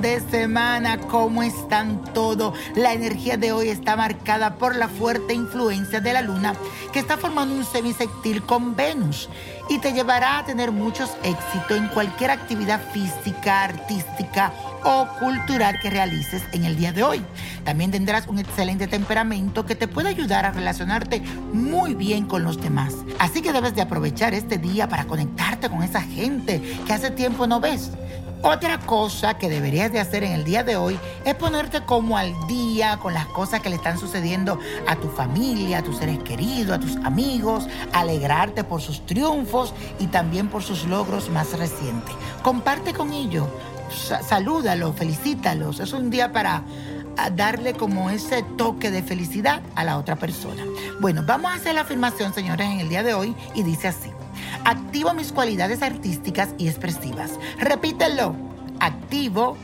De semana. ¿Cómo están todos? La energía de hoy está marcada por la fuerte influencia de la luna que está formando un semisectil con Venus y te llevará a tener muchos éxitos en cualquier actividad física, artística o cultural que realices en el día de hoy. También tendrás un excelente temperamento que te puede ayudar a relacionarte muy bien con los demás. Así que debes de aprovechar este día para conectarte con esa gente que hace tiempo no ves. Otra cosa que deberías de hacer en el día de hoy es ponerte como al día con las cosas que le están sucediendo a tu familia, a tus seres queridos, a tus amigos, alegrarte por sus triunfos y también por sus logros más recientes. Comparte con ellos, sa- salúdalos, felicítalos. Es un día para a darle como ese toque de felicidad a la otra persona. Bueno, vamos a hacer la afirmación, señores, en el día de hoy y dice así. Activo mis cualidades artísticas y expresivas. Repítelo. Activo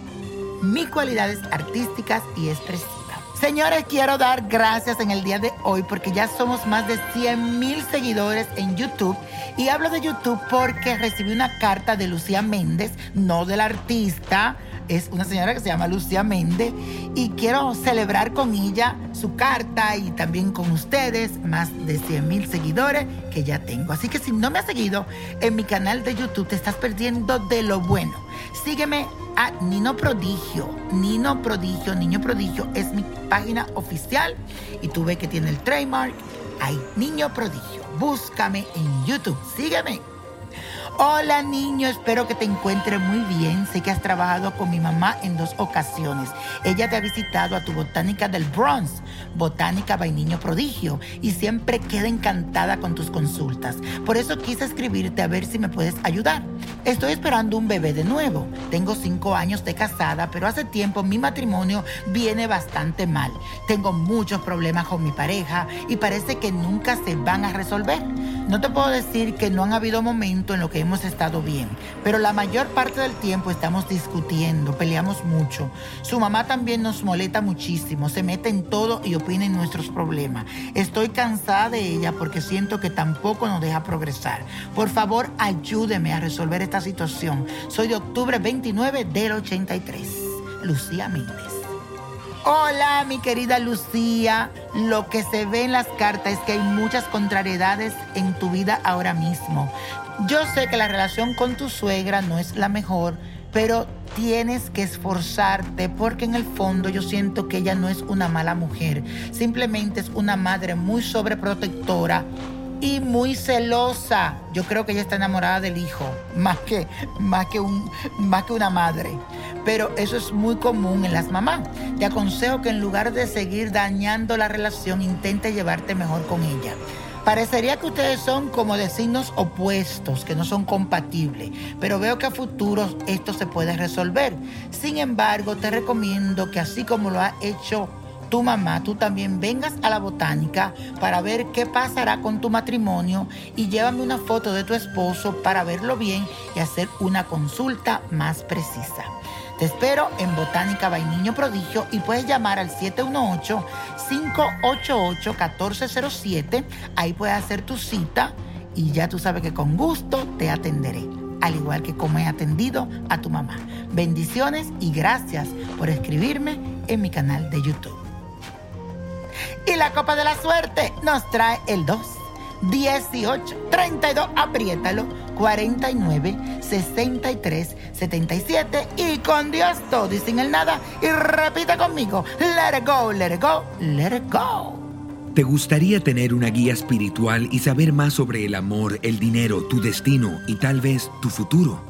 mis cualidades artísticas y expresivas. Señores, quiero dar gracias en el día de hoy porque ya somos más de 100 mil seguidores en YouTube. Y hablo de YouTube porque recibí una carta de Lucía Méndez, no del artista. Es una señora que se llama Lucía Méndez y quiero celebrar con ella su carta y también con ustedes más de 100 mil seguidores que ya tengo. Así que si no me has seguido en mi canal de YouTube te estás perdiendo de lo bueno. Sígueme a Nino Prodigio. Nino Prodigio, Niño Prodigio es mi página oficial y tú ves que tiene el trademark. Ahí, Niño Prodigio. Búscame en YouTube. Sígueme. Hola niño, espero que te encuentres muy bien. Sé que has trabajado con mi mamá en dos ocasiones. Ella te ha visitado a tu botánica del Bronx, Botánica by Niño Prodigio, y siempre queda encantada con tus consultas. Por eso quise escribirte a ver si me puedes ayudar. Estoy esperando un bebé de nuevo. Tengo cinco años de casada, pero hace tiempo mi matrimonio viene bastante mal. Tengo muchos problemas con mi pareja y parece que nunca se van a resolver. No te puedo decir que no han habido momentos en los que hemos estado bien, pero la mayor parte del tiempo estamos discutiendo, peleamos mucho. Su mamá también nos molesta muchísimo, se mete en todo y opina en nuestros problemas. Estoy cansada de ella porque siento que tampoco nos deja progresar. Por favor, ayúdeme a resolver esta situación. Soy de octubre 29 del 83. Lucía Méndez. Hola, mi querida Lucía. Lo que se ve en las cartas es que hay muchas contrariedades en tu vida ahora mismo. Yo sé que la relación con tu suegra no es la mejor, pero tienes que esforzarte porque en el fondo yo siento que ella no es una mala mujer. Simplemente es una madre muy sobreprotectora y muy celosa. Yo creo que ella está enamorada del hijo, más que, más que, un, más que una madre. Pero eso es muy común en las mamás. Te aconsejo que en lugar de seguir dañando la relación, intente llevarte mejor con ella. Parecería que ustedes son como de signos opuestos, que no son compatibles, pero veo que a futuro esto se puede resolver. Sin embargo, te recomiendo que así como lo ha hecho tu mamá, tú también vengas a la botánica para ver qué pasará con tu matrimonio y llévame una foto de tu esposo para verlo bien y hacer una consulta más precisa. Te espero en Botánica Vainiño Prodigio y puedes llamar al 718-588-1407. Ahí puedes hacer tu cita y ya tú sabes que con gusto te atenderé, al igual que como he atendido a tu mamá. Bendiciones y gracias por escribirme en mi canal de YouTube. Y la copa de la suerte nos trae el 2, 18, 32, apriétalo, 49, 63, 77 y con Dios todo y sin el nada. Y repita conmigo, let it go, let it go, let it go. ¿Te gustaría tener una guía espiritual y saber más sobre el amor, el dinero, tu destino y tal vez tu futuro?